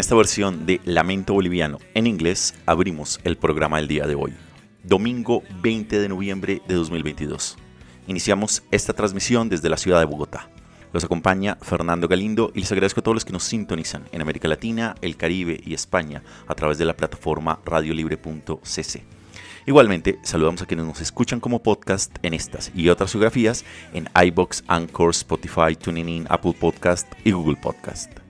Esta versión de Lamento Boliviano en inglés abrimos el programa del día de hoy, domingo 20 de noviembre de 2022. Iniciamos esta transmisión desde la ciudad de Bogotá. Los acompaña Fernando Galindo y les agradezco a todos los que nos sintonizan en América Latina, el Caribe y España a través de la plataforma radiolibre.cc. Igualmente, saludamos a quienes nos escuchan como podcast en estas y otras geografías en iBox, Anchor, Spotify, TuneIn, Apple Podcast y Google Podcast.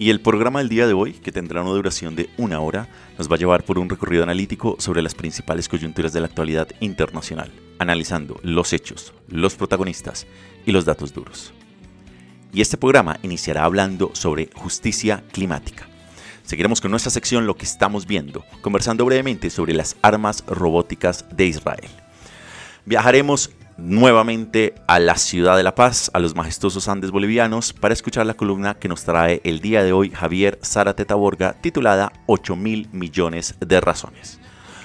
Y el programa del día de hoy, que tendrá una duración de una hora, nos va a llevar por un recorrido analítico sobre las principales coyunturas de la actualidad internacional, analizando los hechos, los protagonistas y los datos duros. Y este programa iniciará hablando sobre justicia climática. Seguiremos con nuestra sección Lo que estamos viendo, conversando brevemente sobre las armas robóticas de Israel. Viajaremos nuevamente a la ciudad de La Paz, a los majestuosos Andes bolivianos, para escuchar la columna que nos trae el día de hoy Javier Zárate Taborga, titulada 8 mil millones de razones.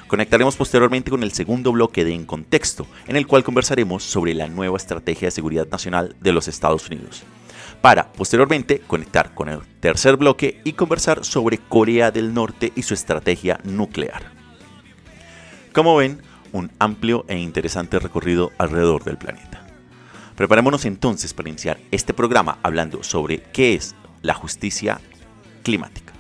Conectaremos posteriormente con el segundo bloque de En Contexto, en el cual conversaremos sobre la nueva estrategia de seguridad nacional de los Estados Unidos. Para posteriormente conectar con el tercer bloque y conversar sobre Corea del Norte y su estrategia nuclear. Como ven, un amplio e interesante recorrido alrededor del planeta. Preparémonos entonces para iniciar este programa hablando sobre qué es la justicia climática.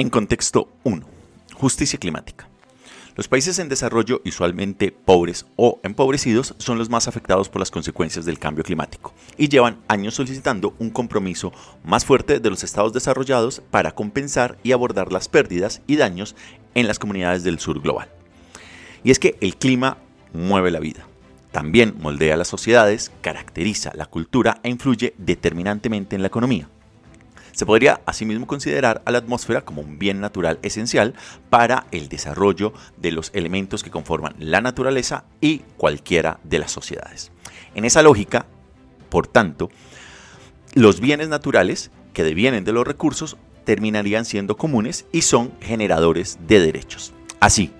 En contexto 1. Justicia climática. Los países en desarrollo, usualmente pobres o empobrecidos, son los más afectados por las consecuencias del cambio climático y llevan años solicitando un compromiso más fuerte de los estados desarrollados para compensar y abordar las pérdidas y daños en las comunidades del sur global. Y es que el clima mueve la vida. También moldea las sociedades, caracteriza la cultura e influye determinantemente en la economía. Se podría asimismo considerar a la atmósfera como un bien natural esencial para el desarrollo de los elementos que conforman la naturaleza y cualquiera de las sociedades. En esa lógica, por tanto, los bienes naturales que devienen de los recursos terminarían siendo comunes y son generadores de derechos. Así,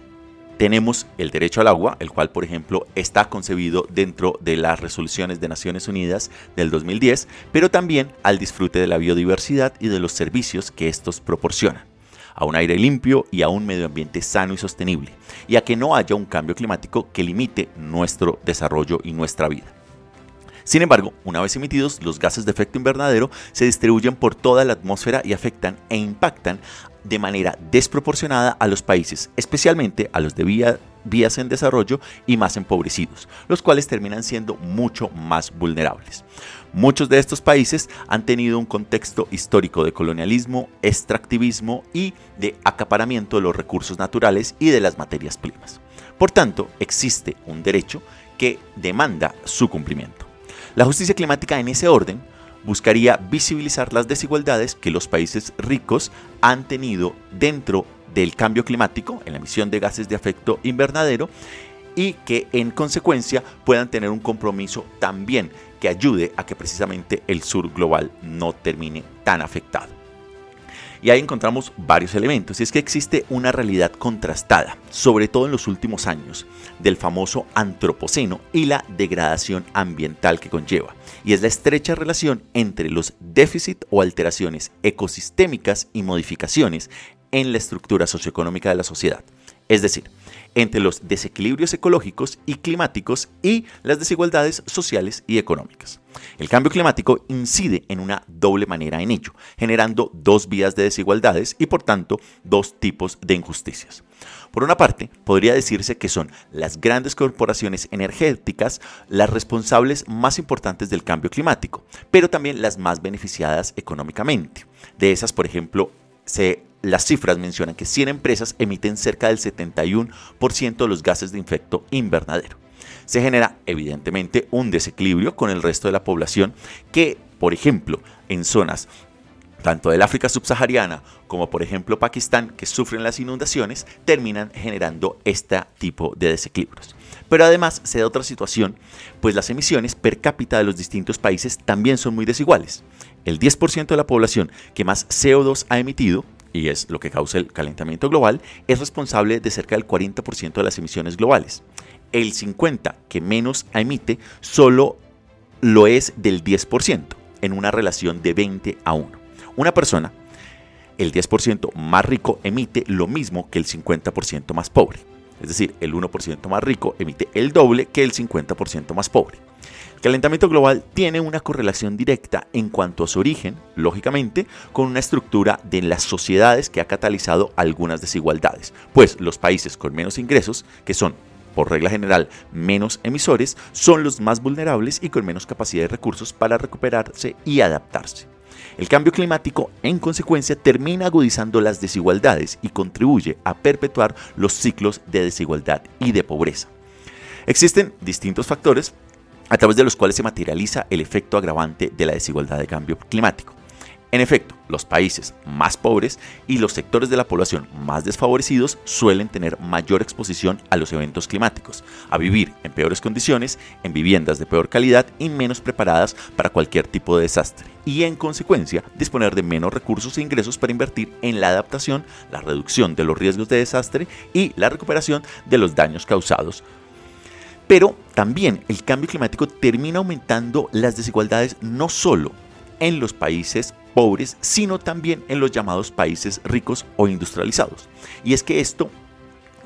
tenemos el derecho al agua, el cual, por ejemplo, está concebido dentro de las resoluciones de Naciones Unidas del 2010, pero también al disfrute de la biodiversidad y de los servicios que estos proporcionan. a un aire limpio y a un medio ambiente sano y sostenible, y a que no haya un cambio climático que limite nuestro desarrollo y nuestra vida. Sin embargo, una vez emitidos, los gases de efecto invernadero se distribuyen por toda la atmósfera y afectan e impactan de manera desproporcionada a los países, especialmente a los de vías en desarrollo y más empobrecidos, los cuales terminan siendo mucho más vulnerables. Muchos de estos países han tenido un contexto histórico de colonialismo, extractivismo y de acaparamiento de los recursos naturales y de las materias primas. Por tanto, existe un derecho que demanda su cumplimiento. La justicia climática en ese orden buscaría visibilizar las desigualdades que los países ricos han tenido dentro del cambio climático en la emisión de gases de efecto invernadero y que en consecuencia puedan tener un compromiso también que ayude a que precisamente el sur global no termine tan afectado. Y ahí encontramos varios elementos, y es que existe una realidad contrastada, sobre todo en los últimos años, del famoso antropoceno y la degradación ambiental que conlleva, y es la estrecha relación entre los déficits o alteraciones ecosistémicas y modificaciones en la estructura socioeconómica de la sociedad. Es decir, entre los desequilibrios ecológicos y climáticos y las desigualdades sociales y económicas. El cambio climático incide en una doble manera en ello, generando dos vías de desigualdades y por tanto dos tipos de injusticias. Por una parte, podría decirse que son las grandes corporaciones energéticas las responsables más importantes del cambio climático, pero también las más beneficiadas económicamente. De esas, por ejemplo, se las cifras mencionan que 100 empresas emiten cerca del 71% de los gases de efecto invernadero. Se genera evidentemente un desequilibrio con el resto de la población que, por ejemplo, en zonas tanto del África subsahariana como por ejemplo Pakistán, que sufren las inundaciones, terminan generando este tipo de desequilibrios. Pero además se da otra situación, pues las emisiones per cápita de los distintos países también son muy desiguales. El 10% de la población que más CO2 ha emitido y es lo que causa el calentamiento global, es responsable de cerca del 40% de las emisiones globales. El 50% que menos emite solo lo es del 10%, en una relación de 20 a 1. Una persona, el 10% más rico emite lo mismo que el 50% más pobre. Es decir, el 1% más rico emite el doble que el 50% más pobre. Calentamiento global tiene una correlación directa en cuanto a su origen, lógicamente, con una estructura de las sociedades que ha catalizado algunas desigualdades, pues los países con menos ingresos, que son por regla general menos emisores, son los más vulnerables y con menos capacidad de recursos para recuperarse y adaptarse. El cambio climático, en consecuencia, termina agudizando las desigualdades y contribuye a perpetuar los ciclos de desigualdad y de pobreza. Existen distintos factores a través de los cuales se materializa el efecto agravante de la desigualdad de cambio climático. En efecto, los países más pobres y los sectores de la población más desfavorecidos suelen tener mayor exposición a los eventos climáticos, a vivir en peores condiciones, en viviendas de peor calidad y menos preparadas para cualquier tipo de desastre, y en consecuencia disponer de menos recursos e ingresos para invertir en la adaptación, la reducción de los riesgos de desastre y la recuperación de los daños causados pero también el cambio climático termina aumentando las desigualdades no solo en los países pobres, sino también en los llamados países ricos o industrializados. Y es que esto,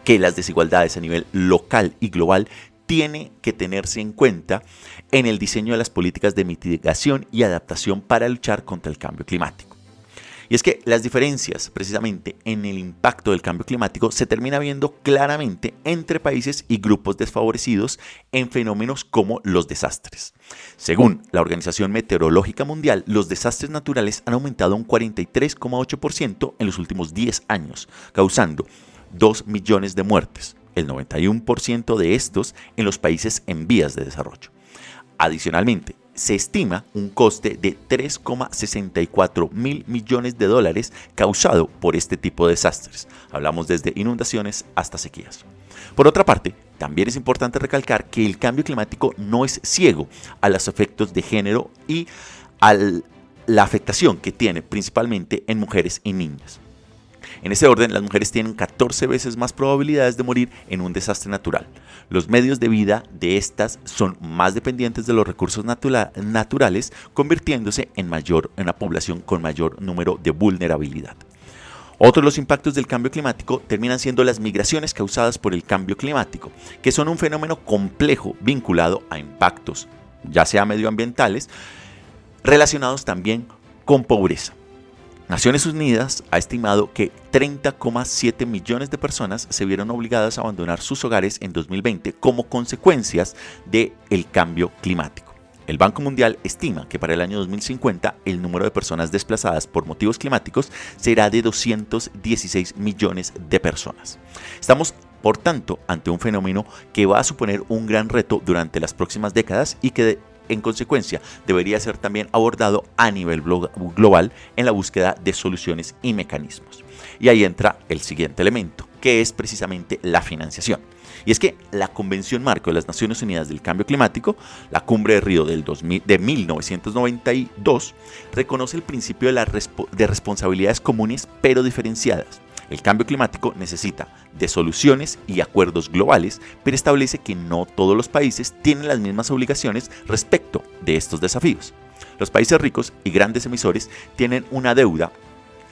que las desigualdades a nivel local y global, tiene que tenerse en cuenta en el diseño de las políticas de mitigación y adaptación para luchar contra el cambio climático. Y es que las diferencias precisamente en el impacto del cambio climático se termina viendo claramente entre países y grupos desfavorecidos en fenómenos como los desastres. Según la Organización Meteorológica Mundial, los desastres naturales han aumentado un 43,8% en los últimos 10 años, causando 2 millones de muertes, el 91% de estos en los países en vías de desarrollo. Adicionalmente, se estima un coste de 3,64 mil millones de dólares causado por este tipo de desastres. Hablamos desde inundaciones hasta sequías. Por otra parte, también es importante recalcar que el cambio climático no es ciego a los efectos de género y a la afectación que tiene principalmente en mujeres y niñas. En ese orden, las mujeres tienen 14 veces más probabilidades de morir en un desastre natural. Los medios de vida de estas son más dependientes de los recursos naturales, convirtiéndose en, mayor, en una población con mayor número de vulnerabilidad. Otros de los impactos del cambio climático terminan siendo las migraciones causadas por el cambio climático, que son un fenómeno complejo vinculado a impactos, ya sea medioambientales, relacionados también con pobreza. Naciones Unidas ha estimado que 30,7 millones de personas se vieron obligadas a abandonar sus hogares en 2020 como consecuencias del cambio climático. El Banco Mundial estima que para el año 2050 el número de personas desplazadas por motivos climáticos será de 216 millones de personas. Estamos, por tanto, ante un fenómeno que va a suponer un gran reto durante las próximas décadas y que en consecuencia, debería ser también abordado a nivel global en la búsqueda de soluciones y mecanismos. Y ahí entra el siguiente elemento, que es precisamente la financiación. Y es que la Convención Marco de las Naciones Unidas del Cambio Climático, la Cumbre de Río del 2000, de 1992, reconoce el principio de, de responsabilidades comunes pero diferenciadas el cambio climático necesita de soluciones y acuerdos globales, pero establece que no todos los países tienen las mismas obligaciones respecto de estos desafíos. Los países ricos y grandes emisores tienen una deuda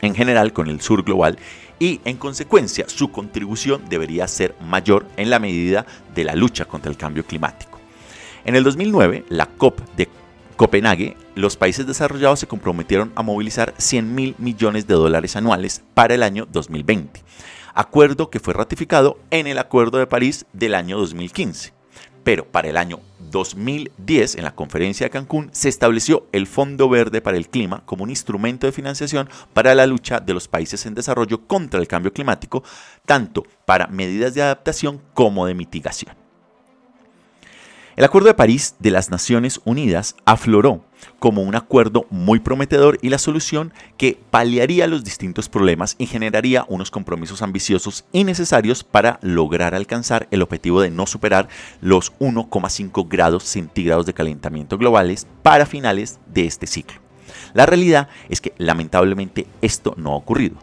en general con el sur global y en consecuencia su contribución debería ser mayor en la medida de la lucha contra el cambio climático. En el 2009, la COP de Copenhague, los países desarrollados se comprometieron a movilizar 100 mil millones de dólares anuales para el año 2020, acuerdo que fue ratificado en el Acuerdo de París del año 2015. Pero para el año 2010, en la conferencia de Cancún, se estableció el Fondo Verde para el Clima como un instrumento de financiación para la lucha de los países en desarrollo contra el cambio climático, tanto para medidas de adaptación como de mitigación. El Acuerdo de París de las Naciones Unidas afloró como un acuerdo muy prometedor y la solución que paliaría los distintos problemas y generaría unos compromisos ambiciosos y necesarios para lograr alcanzar el objetivo de no superar los 1,5 grados centígrados de calentamiento globales para finales de este ciclo. La realidad es que lamentablemente esto no ha ocurrido.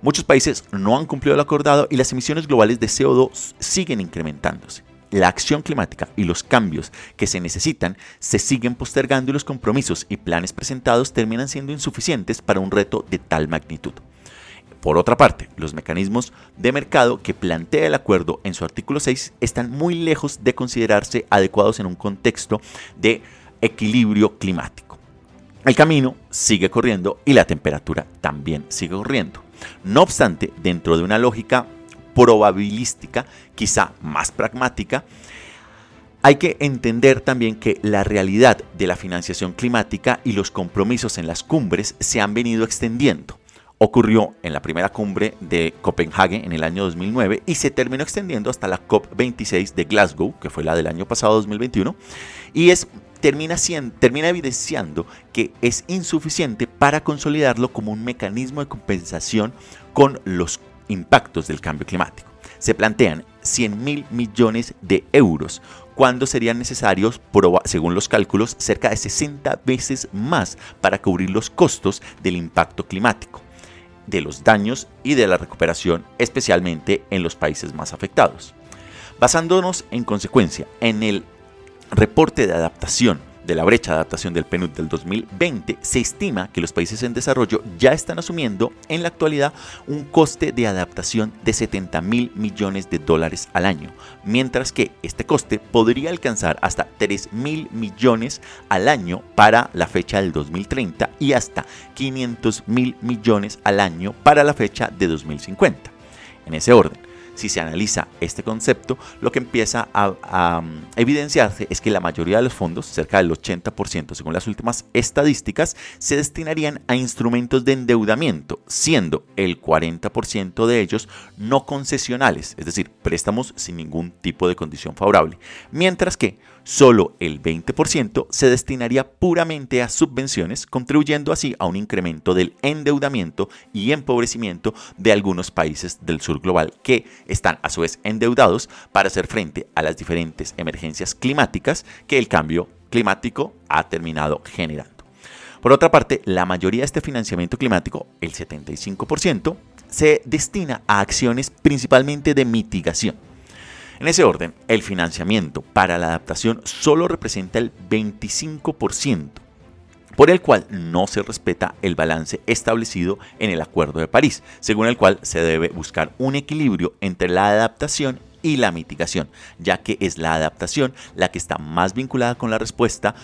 Muchos países no han cumplido lo acordado y las emisiones globales de CO2 siguen incrementándose la acción climática y los cambios que se necesitan se siguen postergando y los compromisos y planes presentados terminan siendo insuficientes para un reto de tal magnitud. Por otra parte, los mecanismos de mercado que plantea el acuerdo en su artículo 6 están muy lejos de considerarse adecuados en un contexto de equilibrio climático. El camino sigue corriendo y la temperatura también sigue corriendo. No obstante, dentro de una lógica probabilística, quizá más pragmática, hay que entender también que la realidad de la financiación climática y los compromisos en las cumbres se han venido extendiendo. Ocurrió en la primera cumbre de Copenhague en el año 2009 y se terminó extendiendo hasta la COP26 de Glasgow, que fue la del año pasado 2021, y es termina, termina evidenciando que es insuficiente para consolidarlo como un mecanismo de compensación con los impactos del cambio climático. Se plantean 100 mil millones de euros, cuando serían necesarios, según los cálculos, cerca de 60 veces más para cubrir los costos del impacto climático, de los daños y de la recuperación, especialmente en los países más afectados. Basándonos en consecuencia en el reporte de adaptación de la brecha de adaptación del PNUD del 2020, se estima que los países en desarrollo ya están asumiendo en la actualidad un coste de adaptación de 70 mil millones de dólares al año, mientras que este coste podría alcanzar hasta 3 mil millones al año para la fecha del 2030 y hasta 500 mil millones al año para la fecha de 2050. En ese orden, si se analiza este concepto, lo que empieza a, mm, evidenciarse es que la mayoría de los fondos, cerca del 80% según las últimas estadísticas, se destinarían a instrumentos de endeudamiento, siendo el 40% de ellos no concesionales, es decir, préstamos sin ningún tipo de condición favorable, mientras que solo el 20% se destinaría puramente a subvenciones, contribuyendo así a un incremento del endeudamiento y empobrecimiento de algunos países del sur global que están a su vez endeudados para hacer frente a las diferentes emergencias climáticas que el cambio climático ha terminado generando. Por otra parte, la mayoría de este financiamiento climático, el 75%, se destina a acciones principalmente de mitigación en ese orden, el financiamiento para la adaptación solo representa el 25%, por el cual no se respeta el balance establecido en el Acuerdo de París, según el cual se debe buscar un equilibrio entre la adaptación y la mitigación, ya que es la adaptación la que está más vinculada con la respuesta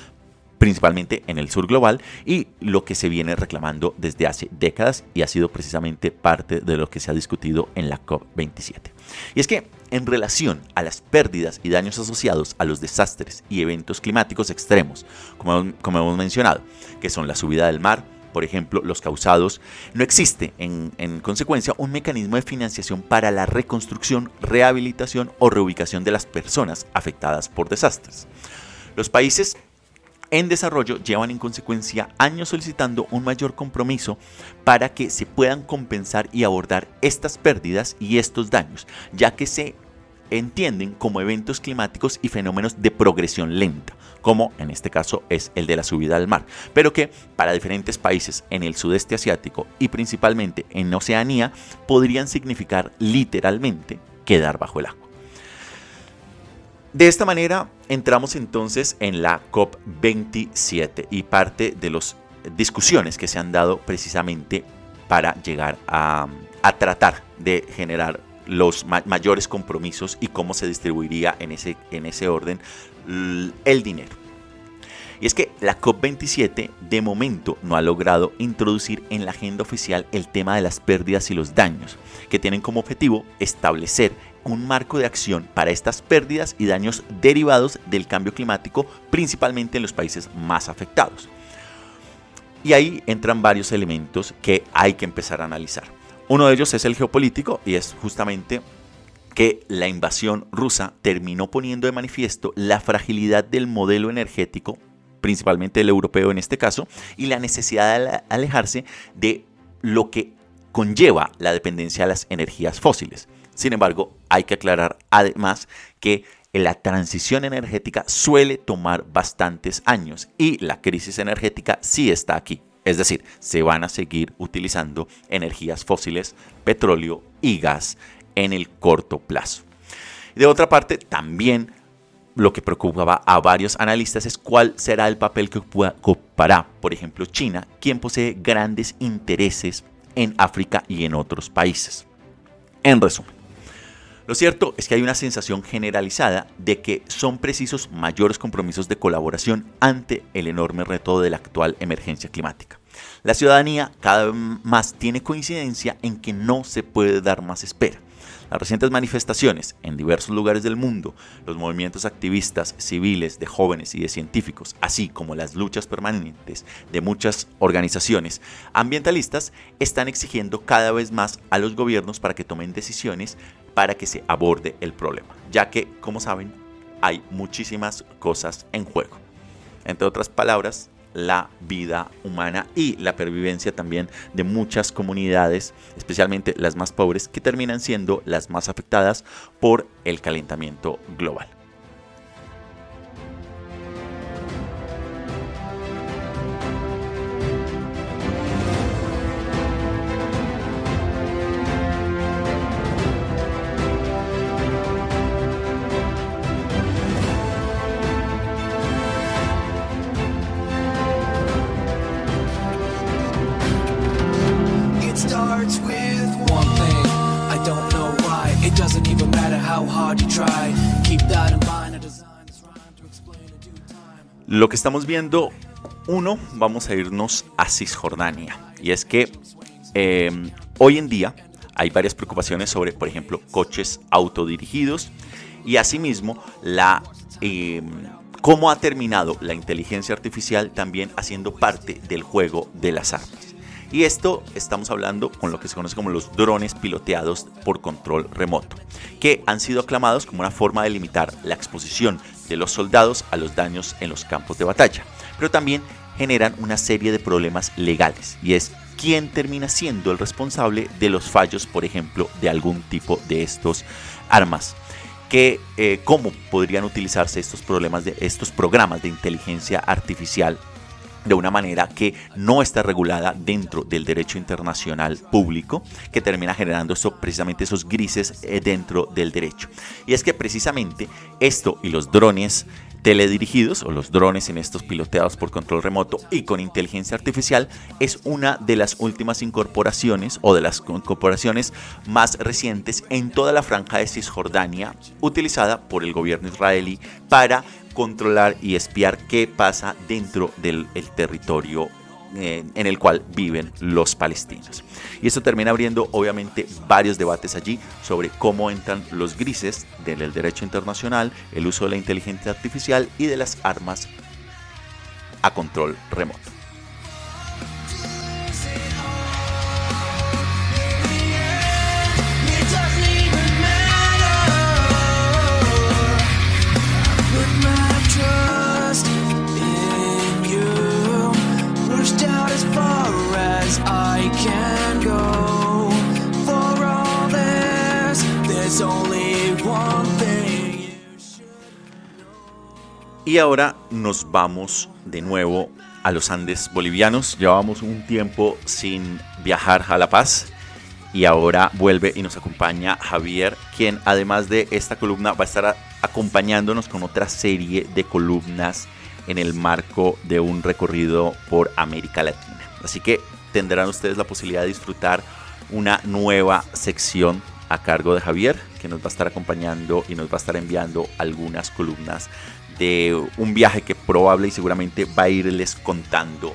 principalmente en el sur global y lo que se viene reclamando desde hace décadas y ha sido precisamente parte de lo que se ha discutido en la COP27. Y es que en relación a las pérdidas y daños asociados a los desastres y eventos climáticos extremos, como, hemos mencionado, que son la subida del mar, por ejemplo, los causados, no existe en, consecuencia un mecanismo de financiación para la reconstrucción, rehabilitación o reubicación de las personas afectadas por desastres. Los países en desarrollo llevan en consecuencia años solicitando un mayor compromiso para que se puedan compensar y abordar estas pérdidas y estos daños, ya que se entienden como eventos climáticos y fenómenos de progresión lenta, como en este caso es el de la subida al mar, pero que para diferentes países en el sudeste asiático y principalmente en Oceanía podrían significar literalmente quedar bajo el agua. De esta manera entramos entonces en la COP27 y parte de las discusiones que se han dado precisamente para llegar a, tratar de generar los ma mayores compromisos y cómo se distribuiría en ese, en ese orden el dinero. Y es que la COP27 de momento no ha logrado introducir en la agenda oficial el tema de las pérdidas y los daños, que tienen como objetivo establecer un marco de acción para estas pérdidas y daños derivados del cambio climático, principalmente en los países más afectados. Y ahí entran varios elementos que hay que empezar a analizar. Uno de ellos es el geopolítico y es justamente que la invasión rusa terminó poniendo de manifiesto la fragilidad del modelo energético, principalmente el europeo en este caso, y la necesidad de alejarse de lo que conlleva la dependencia de las energías fósiles. Sin embargo, hay que aclarar además que la transición energética suele tomar bastantes años y la crisis energética sí está aquí. Es decir, se van a seguir utilizando energías fósiles, petróleo y gas en el corto plazo. De otra parte, también lo que preocupaba a varios analistas es cuál será el papel que ocupará, por ejemplo, China, quien posee grandes intereses en África y en otros países. En resumen, lo cierto es que hay una sensación generalizada de que son precisos mayores compromisos de colaboración ante el enorme reto de la actual emergencia climática. La ciudadanía cada vez más tiene coincidencia en que no se puede dar más espera. Las recientes manifestaciones en diversos lugares del mundo, los movimientos activistas civiles de jóvenes y de científicos, así como las luchas permanentes de muchas organizaciones ambientalistas, están exigiendo cada vez más a los gobiernos para que tomen decisiones para que se aborde el problema, ya que, como saben, hay muchísimas cosas en juego. Entre otras palabras, la vida humana y la pervivencia también de muchas comunidades, especialmente las más pobres, que terminan siendo las más afectadas por el calentamiento global. Lo que estamos viendo, uno, vamos a irnos a Cisjordania. Y es que eh, hoy en día hay varias preocupaciones sobre, por ejemplo, coches autodirigidos y asimismo la... Eh, cómo ha terminado la inteligencia artificial también haciendo parte del juego de las armas. Y esto estamos hablando con lo que se conoce como los drones piloteados por control remoto, que han sido aclamados como una forma de limitar la exposición de los soldados a los daños en los campos de batalla, pero también generan una serie de problemas legales y es quién termina siendo el responsable de los fallos, por ejemplo, de algún tipo de estos armas. Que, eh, cómo podrían utilizarse estos problemas de estos programas de inteligencia artificial de una manera que no está regulada dentro del derecho internacional público, que termina generando eso, precisamente esos grises eh, dentro del derecho. Y es que precisamente esto y los drones teledirigidos o los drones en estos piloteados por control remoto y con inteligencia artificial es una de las últimas incorporaciones o de las incorporaciones más recientes en toda la franja de Cisjordania utilizada por el gobierno israelí para controlar y espiar qué pasa dentro del territorio eh, en el cual viven los palestinos. Y esto termina abriendo obviamente varios debates allí sobre cómo entran los grises del derecho internacional, el uso de la inteligencia artificial y de las armas a control remoto. Y ahora nos vamos de nuevo a los Andes bolivianos. Llevamos un tiempo sin viajar a La Paz y ahora vuelve y nos acompaña Javier, quien además de esta columna va a estar acompañándonos con otra serie de columnas en el marco de un recorrido por América Latina. Así que tendrán ustedes la posibilidad de disfrutar una nueva sección a cargo de Javier, que nos va a estar acompañando y nos va a estar enviando algunas columnas un viaje que probable y seguramente va a irles contando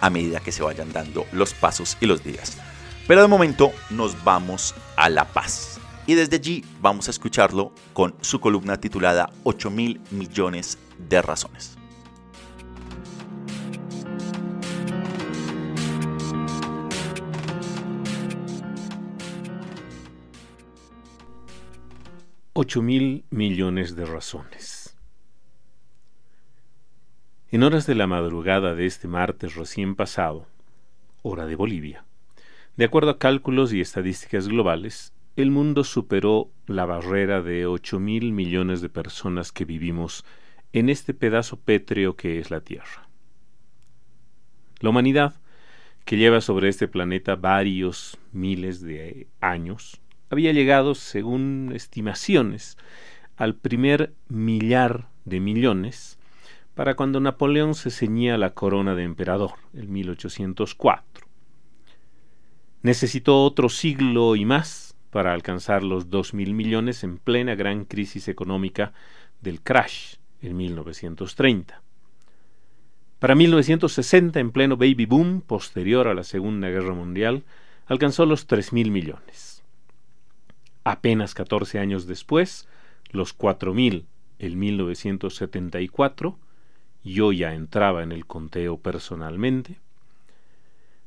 a medida que se vayan dando los pasos y los días. Pero de momento nos vamos a La Paz. Y desde allí vamos a escucharlo con su columna titulada 8 mil millones de razones. Ocho mil millones de razones. En horas de la madrugada de este martes recién pasado, hora de Bolivia, de acuerdo a cálculos y estadísticas globales, el mundo superó la barrera de ocho mil millones de personas que vivimos en este pedazo pétreo que es la Tierra. La humanidad, que lleva sobre este planeta varios miles de años, había llegado, según estimaciones, al primer millar de millones para cuando Napoleón se ceñía la corona de emperador, en 1804. Necesitó otro siglo y más para alcanzar los dos mil millones en plena gran crisis económica del crash en 1930. Para 1960, en pleno baby boom posterior a la Segunda Guerra Mundial, alcanzó los tres mil millones. Apenas 14 años después, los cuatro mil en 1974, yo ya entraba en el conteo personalmente.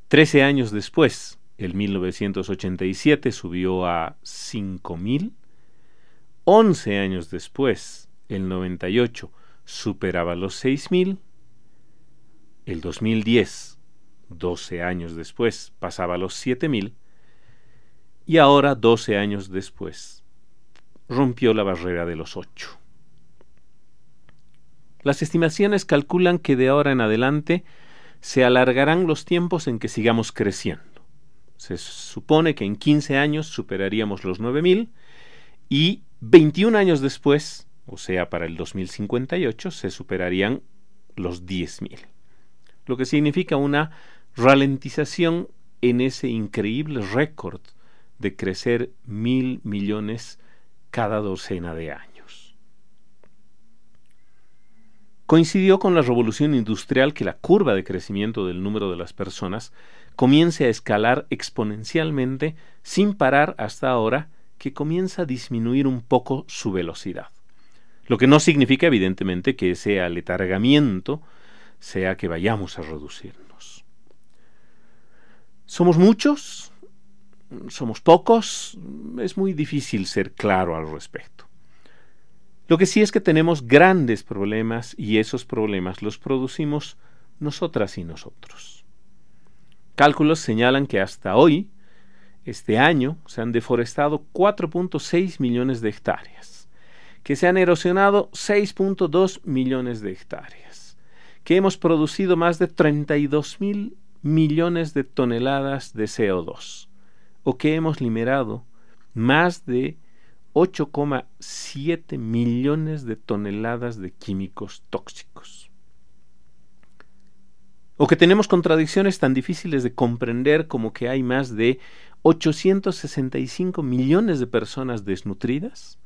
Trece años después, el 1987 subió a 5.000. Once años después, el 98 superaba los 6.000. El 2010, 12 años después, pasaba a los 7.000. Y ahora, 12 años después, rompió la barrera de los 8. Las estimaciones calculan que de ahora en adelante se alargarán los tiempos en que sigamos creciendo. Se supone que en 15 años superaríamos los 9.000 y 21 años después, o sea, para el 2058, se superarían los 10.000. Lo que significa una ralentización en ese increíble récord de crecer mil millones cada docena de años. Coincidió con la revolución industrial que la curva de crecimiento del número de las personas comience a escalar exponencialmente sin parar hasta ahora que comienza a disminuir un poco su velocidad. Lo que no significa evidentemente que ese aletargamiento sea que vayamos a reducirnos. ¿Somos muchos? ¿Somos pocos? Es muy difícil ser claro al respecto. Lo que sí es que tenemos grandes problemas y esos problemas los producimos nosotras y nosotros. Cálculos señalan que hasta hoy, este año, se han deforestado 4.6 millones de hectáreas, que se han erosionado 6.2 millones de hectáreas, que hemos producido más de 32 mil millones de toneladas de CO2, o que hemos liberado más de 8,7 millones de toneladas de químicos tóxicos. O que tenemos contradicciones tan difíciles de comprender como que hay más de 865 millones de personas desnutridas,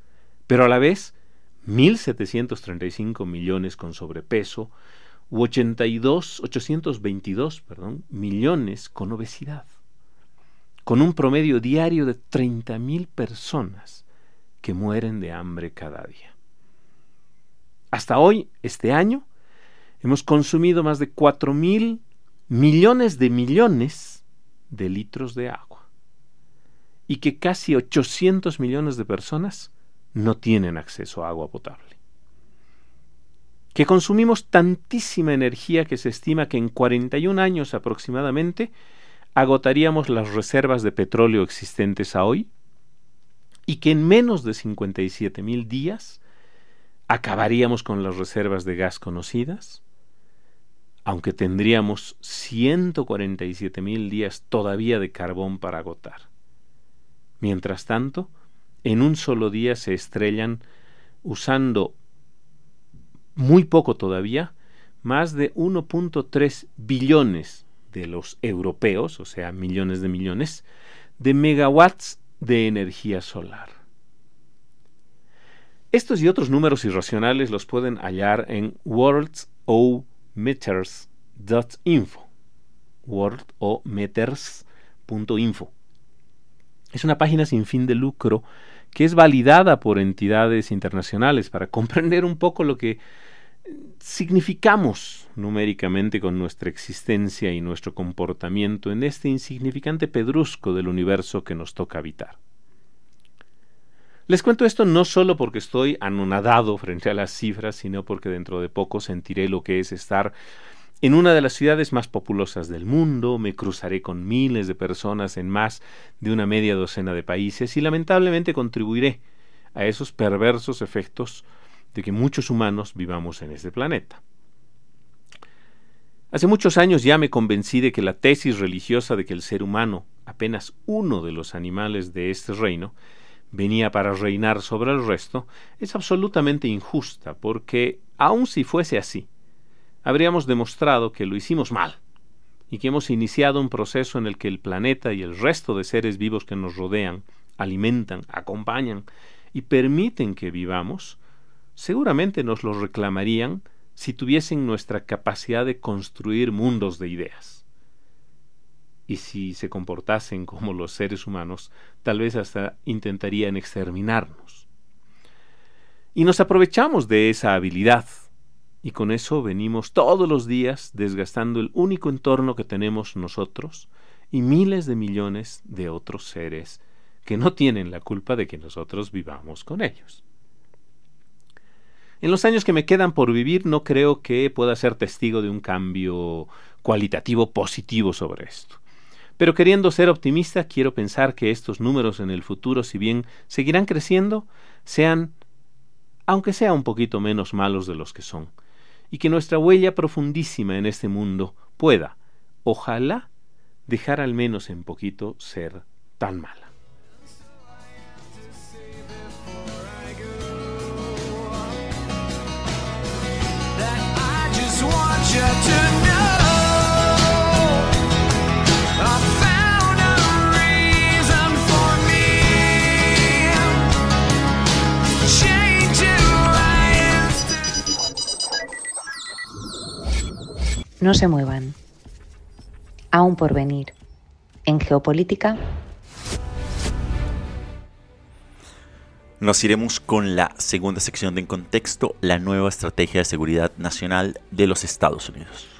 pero a la vez 1.735 millones con sobrepeso u 82, 822 perdón, millones con obesidad, con un promedio diario de 30.000 personas que mueren de hambre cada día. Hasta hoy, este año, hemos consumido más de 4.000 millones de millones de litros de agua y que casi 800 millones de personas no tienen acceso a agua potable. Que consumimos tantísima energía que se estima que en 41 años aproximadamente agotaríamos las reservas de petróleo existentes a hoy y que en menos de 57 mil días acabaríamos con las reservas de gas conocidas, aunque tendríamos 147 mil días todavía de carbón para agotar. Mientras tanto, en un solo día se estrellan usando muy poco todavía, más de 1.3 billones de los europeos, o sea, millones de millones, de megawatts de energía solar. Estos y otros números irracionales los pueden hallar en worldometers.info. worldometers.info. Es una página sin fin de lucro que es validada por entidades internacionales para comprender un poco lo que significamos numéricamente con nuestra existencia y nuestro comportamiento en este insignificante pedrusco del universo que nos toca habitar. Les cuento esto no solo porque estoy anonadado frente a las cifras, sino porque dentro de poco sentiré lo que es estar en una de las ciudades más populosas del mundo, me cruzaré con miles de personas en más de una media docena de países y lamentablemente contribuiré a esos perversos efectos de que muchos humanos vivamos en este planeta. Hace muchos años ya me convencí de que la tesis religiosa de que el ser humano, apenas uno de los animales de este reino, venía para reinar sobre el resto, es absolutamente injusta, porque, aun si fuese así, habríamos demostrado que lo hicimos mal y que hemos iniciado un proceso en el que el planeta y el resto de seres vivos que nos rodean alimentan, acompañan y permiten que vivamos, seguramente nos lo reclamarían si tuviesen nuestra capacidad de construir mundos de ideas. Y si se comportasen como los seres humanos, tal vez hasta intentarían exterminarnos. Y nos aprovechamos de esa habilidad y con eso venimos todos los días desgastando el único entorno que tenemos nosotros y miles de millones de otros seres que no tienen la culpa de que nosotros vivamos con ellos. En los años que me quedan por vivir no creo que pueda ser testigo de un cambio cualitativo positivo sobre esto. Pero queriendo ser optimista, quiero pensar que estos números en el futuro, si bien seguirán creciendo, sean, aunque sea un poquito menos malos de los que son, y que nuestra huella profundísima en este mundo pueda, ojalá, dejar al menos en poquito ser tan mala. No se muevan. Aún por venir. En geopolítica. Nos iremos con la segunda sección de En Contexto, la nueva estrategia de seguridad nacional de los Estados Unidos.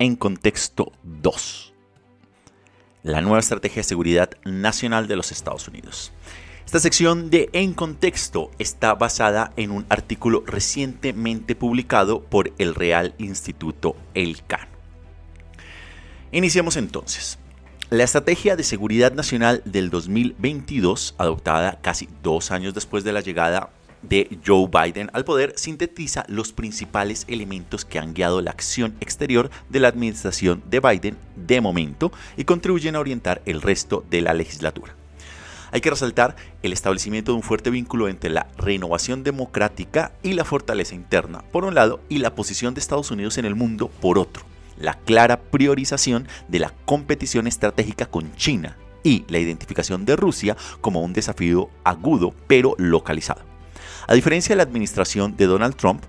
En contexto 2. La nueva estrategia de seguridad nacional de los Estados Unidos. Esta sección de En Contexto está basada en un artículo recientemente publicado por el Real Instituto Elcano. Iniciemos entonces. La Estrategia de Seguridad Nacional del 2022, adoptada casi dos años después de la llegada de Joe Biden al poder, sintetiza los principales elementos que han guiado la acción exterior de la administración de Biden de momento y contribuyen a orientar el resto de la legislatura. Hay que resaltar el establecimiento de un fuerte vínculo entre la renovación democrática y la fortaleza interna, por un lado, y la posición de Estados Unidos en el mundo, por otro. La clara priorización de la competición estratégica con China y la identificación de Rusia como un desafío agudo pero localizado. A diferencia de la administración de Donald Trump,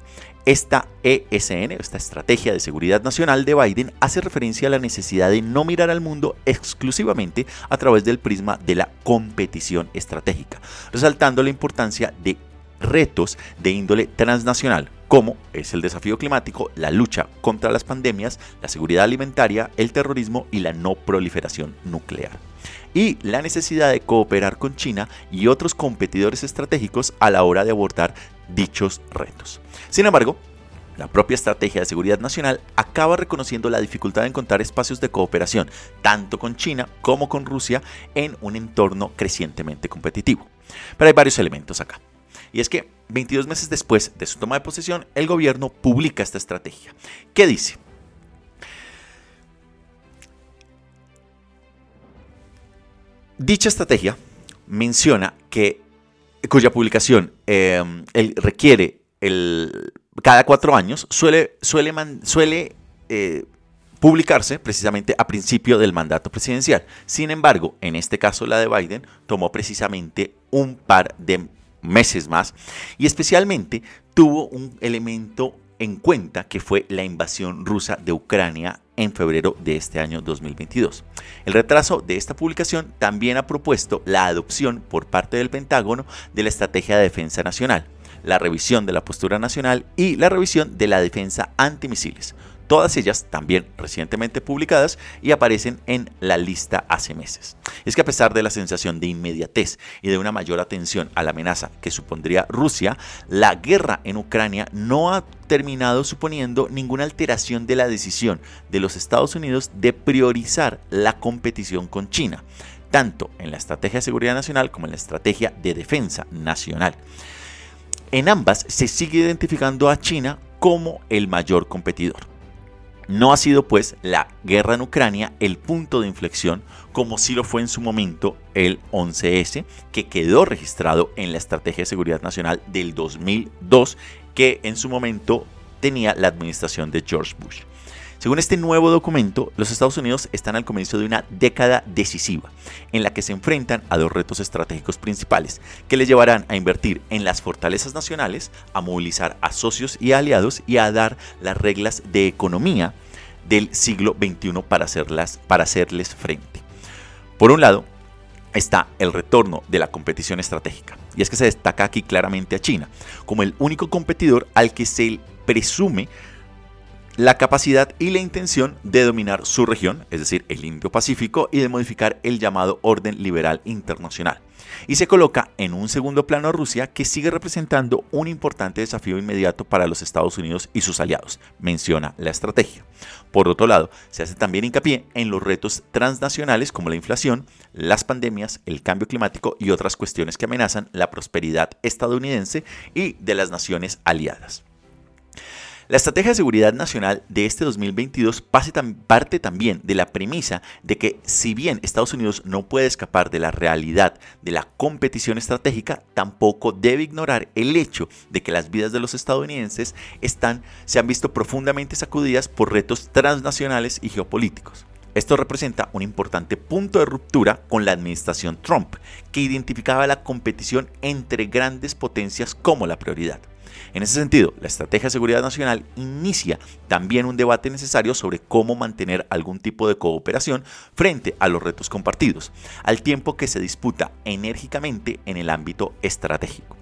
esta ESN, esta Estrategia de Seguridad Nacional de Biden, hace referencia a la necesidad de no mirar al mundo exclusivamente a través del prisma de la competición estratégica, resaltando la importancia de retos de índole transnacional, como es el desafío climático, la lucha contra las pandemias, la seguridad alimentaria, el terrorismo y la no proliferación nuclear. Y la necesidad de cooperar con China y otros competidores estratégicos a la hora de abordar dichos retos. Sin embargo, la propia estrategia de seguridad nacional acaba reconociendo la dificultad de encontrar espacios de cooperación, tanto con China como con Rusia, en un entorno crecientemente competitivo. Pero hay varios elementos acá. Y es que 22 meses después de su toma de posesión, el gobierno publica esta estrategia. ¿Qué dice? Dicha estrategia menciona que cuya publicación eh, requiere cada cuatro años, suele eh, publicarse precisamente a principio del mandato presidencial. Sin embargo, en este caso la de Biden tomó precisamente un par de meses más y especialmente tuvo un elemento en cuenta que fue la invasión rusa de Ucrania en febrero de este año 2022. El retraso de esta publicación también ha propuesto la adopción por parte del Pentágono de la Estrategia de Defensa Nacional, la revisión de la postura nacional y la revisión de la defensa antimisiles, todas ellas también recientemente publicadas y aparecen en la lista hace meses. Es que a pesar de la sensación de inmediatez y de una mayor atención a la amenaza que supondría Rusia, la guerra en Ucrania no ha terminado suponiendo ninguna alteración de la decisión de los Estados Unidos de priorizar la competición con China, tanto en la estrategia de seguridad nacional como en la estrategia de defensa nacional. En ambas se sigue identificando a China como el mayor competidor. No ha sido pues la guerra en Ucrania el punto de inflexión como sí lo fue en su momento el 11S, que quedó registrado en la Estrategia de Seguridad Nacional del 2002, que en su momento tenía la administración de George Bush. Según este nuevo documento, los Estados Unidos están al comienzo de una década decisiva, en la que se enfrentan a dos retos estratégicos principales, que les llevarán a invertir en las fortalezas nacionales, a movilizar a socios y aliados y a dar las reglas de economía del siglo XXI para, hacerlas, para hacerles frente. Por un lado, está el retorno de la competición estratégica. Y es que se destaca aquí claramente a China como el único competidor al que se presume la capacidad y la intención de dominar su región, es decir, el Indo-Pacífico, y de modificar el llamado orden liberal internacional. Y se coloca en un segundo plano a Rusia que sigue representando un importante desafío inmediato para los Estados Unidos y sus aliados, menciona la estrategia. Por otro lado, se hace también hincapié en los retos transnacionales como la inflación, las pandemias, el cambio climático y otras cuestiones que amenazan la prosperidad estadounidense y de las naciones aliadas. La Estrategia de Seguridad Nacional de este 2022 parte también de la premisa de que si bien Estados Unidos no puede escapar de la realidad de la competición estratégica, tampoco debe ignorar el hecho de que las vidas de los estadounidenses se han visto profundamente sacudidas por retos transnacionales y geopolíticos. Esto representa un importante punto de ruptura con la administración Trump, que identificaba la competición entre grandes potencias como la prioridad. En ese sentido, la Estrategia de Seguridad Nacional inicia también un debate necesario sobre cómo mantener algún tipo de cooperación frente a los retos compartidos, al tiempo que se disputa enérgicamente en el ámbito estratégico.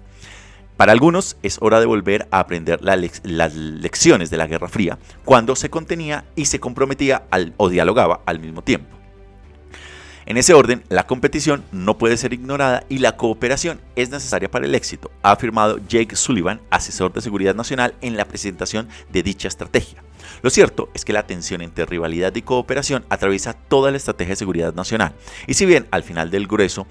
Para algunos es hora de volver a aprender las lecciones de la Guerra Fría, cuando se contenía y se comprometía o dialogaba al mismo tiempo. En ese orden, la competición no puede ser ignorada y la cooperación es necesaria para el éxito, ha afirmado Jake Sullivan, asesor de seguridad nacional, en la presentación de dicha estrategia. Lo cierto es que la tensión entre rivalidad y cooperación atraviesa toda la estrategia de seguridad nacional, y si bien al final del grueso,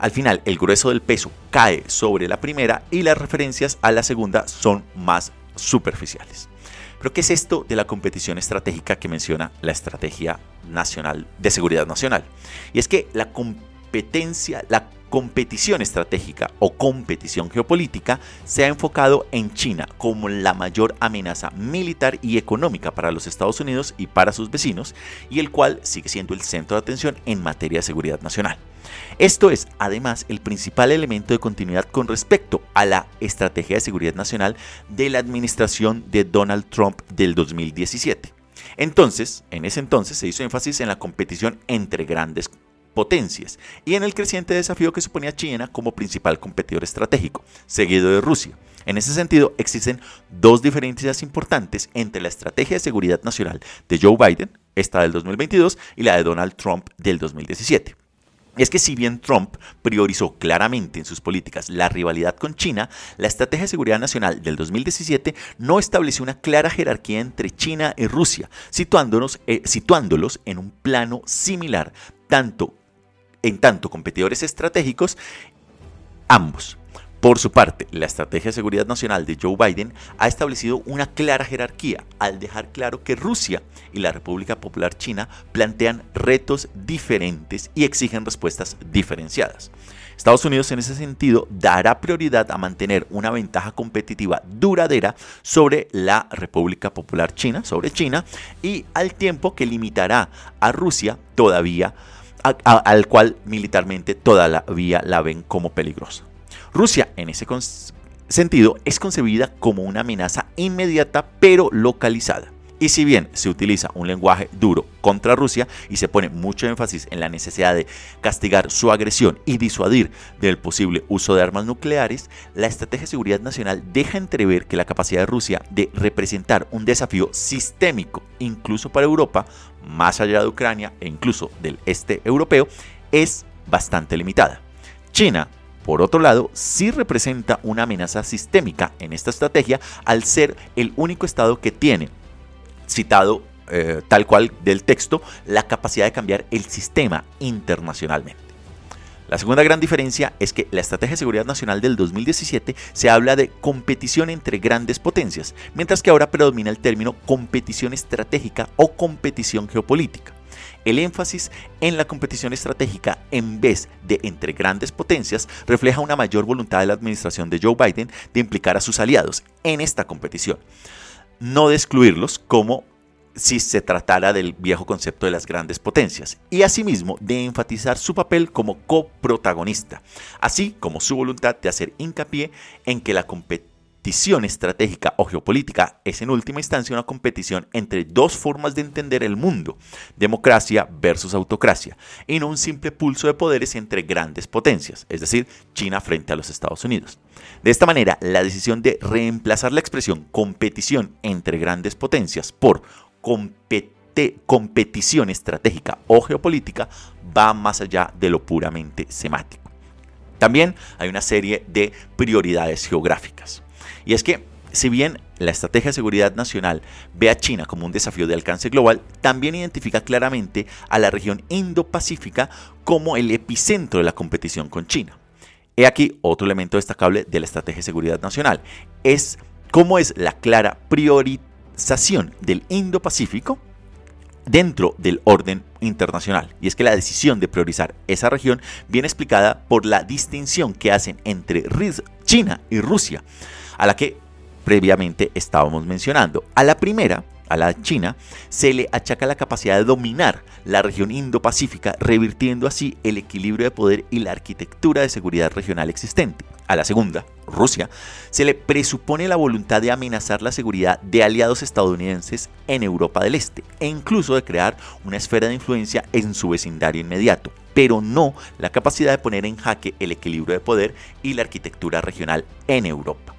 al final el grueso del peso cae sobre la primera y las referencias a la segunda son más superficiales. Pero ¿qué es esto de la competición estratégica que menciona la Estrategia Nacional de Seguridad Nacional? Y es que la competencia, la competición estratégica o competición geopolítica se ha enfocado en China como la mayor amenaza militar y económica para los Estados Unidos y para sus vecinos, y el cual sigue siendo el centro de atención en materia de seguridad nacional. Esto es, además, el principal elemento de continuidad con respecto a la estrategia de seguridad nacional de la administración de Donald Trump del 2017. Entonces, en ese entonces se hizo énfasis en la competición entre grandes potencias y en el creciente desafío que suponía China como principal competidor estratégico, seguido de Rusia. En ese sentido, existen dos diferencias importantes entre la estrategia de seguridad nacional de Joe Biden, esta del 2022, y la de Donald Trump del 2017 es que si bien Trump priorizó claramente en sus políticas la rivalidad con China, la Estrategia de Seguridad Nacional del 2017 no estableció una clara jerarquía entre China y Rusia, situándonos, eh, situándolos en un plano similar, tanto en tanto competidores estratégicos, ambos. Por su parte, la Estrategia de Seguridad Nacional de Joe Biden ha establecido una clara jerarquía al dejar claro que Rusia y la República Popular China plantean retos diferentes y exigen respuestas diferenciadas. Estados Unidos en ese sentido dará prioridad a mantener una ventaja competitiva duradera sobre la República Popular China, sobre China, y al tiempo que limitará a Rusia todavía, al cual militarmente todavía la ven como peligrosa. Rusia, en ese sentido, es concebida como una amenaza inmediata pero localizada. Y si bien se utiliza un lenguaje duro contra Rusia y se pone mucho énfasis en la necesidad de castigar su agresión y disuadir del posible uso de armas nucleares, la estrategia de seguridad nacional deja entrever que la capacidad de Rusia de representar un desafío sistémico, incluso para Europa, más allá de Ucrania e incluso del este europeo, es bastante limitada. China por otro lado, sí representa una amenaza sistémica en esta estrategia al ser el único Estado que tiene, citado eh, tal cual del texto, la capacidad de cambiar el sistema internacionalmente. La segunda gran diferencia es que la Estrategia de Seguridad Nacional del 2017 se habla de competición entre grandes potencias, mientras que ahora predomina el término competición estratégica o competición geopolítica el énfasis en la competición estratégica en vez de entre grandes potencias refleja una mayor voluntad de la administración de Joe Biden de implicar a sus aliados en esta competición, no de excluirlos como si se tratara del viejo concepto de las grandes potencias, y asimismo de enfatizar su papel como coprotagonista, así como su voluntad de hacer hincapié en que la competición competición estratégica o geopolítica es en última instancia una competición entre dos formas de entender el mundo, democracia versus autocracia, y no un simple pulso de poderes entre grandes potencias, es decir, China frente a los Estados Unidos. De esta manera, la decisión de reemplazar la expresión competición entre grandes potencias por competición estratégica o geopolítica va más allá de lo puramente semático. También hay una serie de prioridades geográficas. Y es que, si bien la Estrategia de Seguridad Nacional ve a China como un desafío de alcance global, también identifica claramente a la región Indo-Pacífica como el epicentro de la competición con China. He aquí otro elemento destacable de la Estrategia de Seguridad Nacional, es cómo es la clara priorización del Indo-Pacífico dentro del orden internacional. Y es que la decisión de priorizar esa región viene explicada por la distinción que hacen entre China y Rusia a la que previamente estábamos mencionando. A la primera, a la China, se le achaca la capacidad de dominar la región Indo-Pacífica, revirtiendo así el equilibrio de poder y la arquitectura de seguridad regional existente. A la segunda, Rusia, se le presupone la voluntad de amenazar la seguridad de aliados estadounidenses en Europa del Este e incluso de crear una esfera de influencia en su vecindario inmediato, pero no la capacidad de poner en jaque el equilibrio de poder y la arquitectura regional en Europa.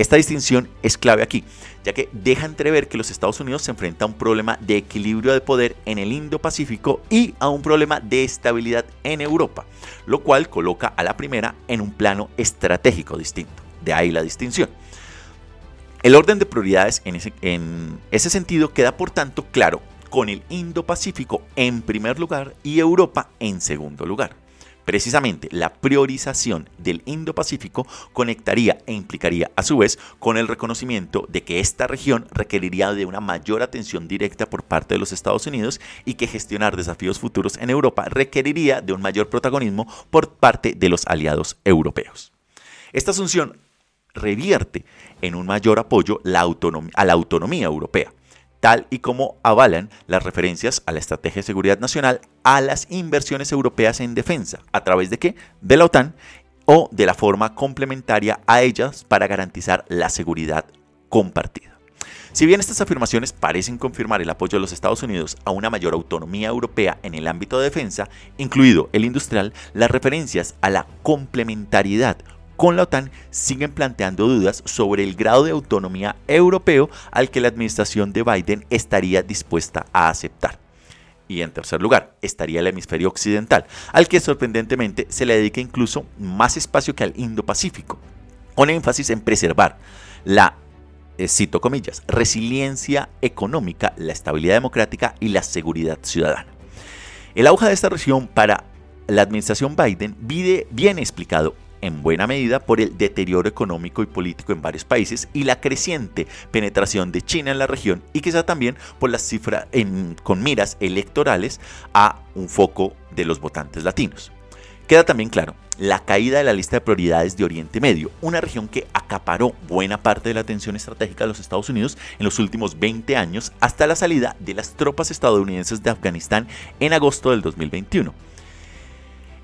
Esta distinción es clave aquí, ya que deja entrever que los Estados Unidos se enfrenta a un problema de equilibrio de poder en el Indo-Pacífico y a un problema de estabilidad en Europa, lo cual coloca a la primera en un plano estratégico distinto. De ahí la distinción. El orden de prioridades en ese, en ese sentido queda por tanto claro con el Indo-Pacífico en primer lugar y Europa en segundo lugar. Precisamente la priorización del Indo-Pacífico conectaría e implicaría a su vez con el reconocimiento de que esta región requeriría de una mayor atención directa por parte de los Estados Unidos y que gestionar desafíos futuros en Europa requeriría de un mayor protagonismo por parte de los aliados europeos. Esta asunción revierte en un mayor apoyo a la autonomía europea tal y como avalan las referencias a la Estrategia de Seguridad Nacional a las inversiones europeas en defensa. ¿A través de qué? De la OTAN o de la forma complementaria a ellas para garantizar la seguridad compartida. Si bien estas afirmaciones parecen confirmar el apoyo de los Estados Unidos a una mayor autonomía europea en el ámbito de defensa, incluido el industrial, las referencias a la complementariedad con la OTAN siguen planteando dudas sobre el grado de autonomía europeo al que la administración de Biden estaría dispuesta a aceptar. Y en tercer lugar, estaría el hemisferio occidental, al que sorprendentemente se le dedica incluso más espacio que al Indo-Pacífico, con énfasis en preservar la eh, cito comillas, resiliencia económica, la estabilidad democrática y la seguridad ciudadana. El auge de esta región para la administración Biden viene explicado en buena medida por el deterioro económico y político en varios países y la creciente penetración de China en la región y quizá también por las cifras con miras electorales a un foco de los votantes latinos. Queda también claro la caída de la lista de prioridades de Oriente Medio, una región que acaparó buena parte de la atención estratégica de los Estados Unidos en los últimos 20 años hasta la salida de las tropas estadounidenses de Afganistán en agosto del 2021.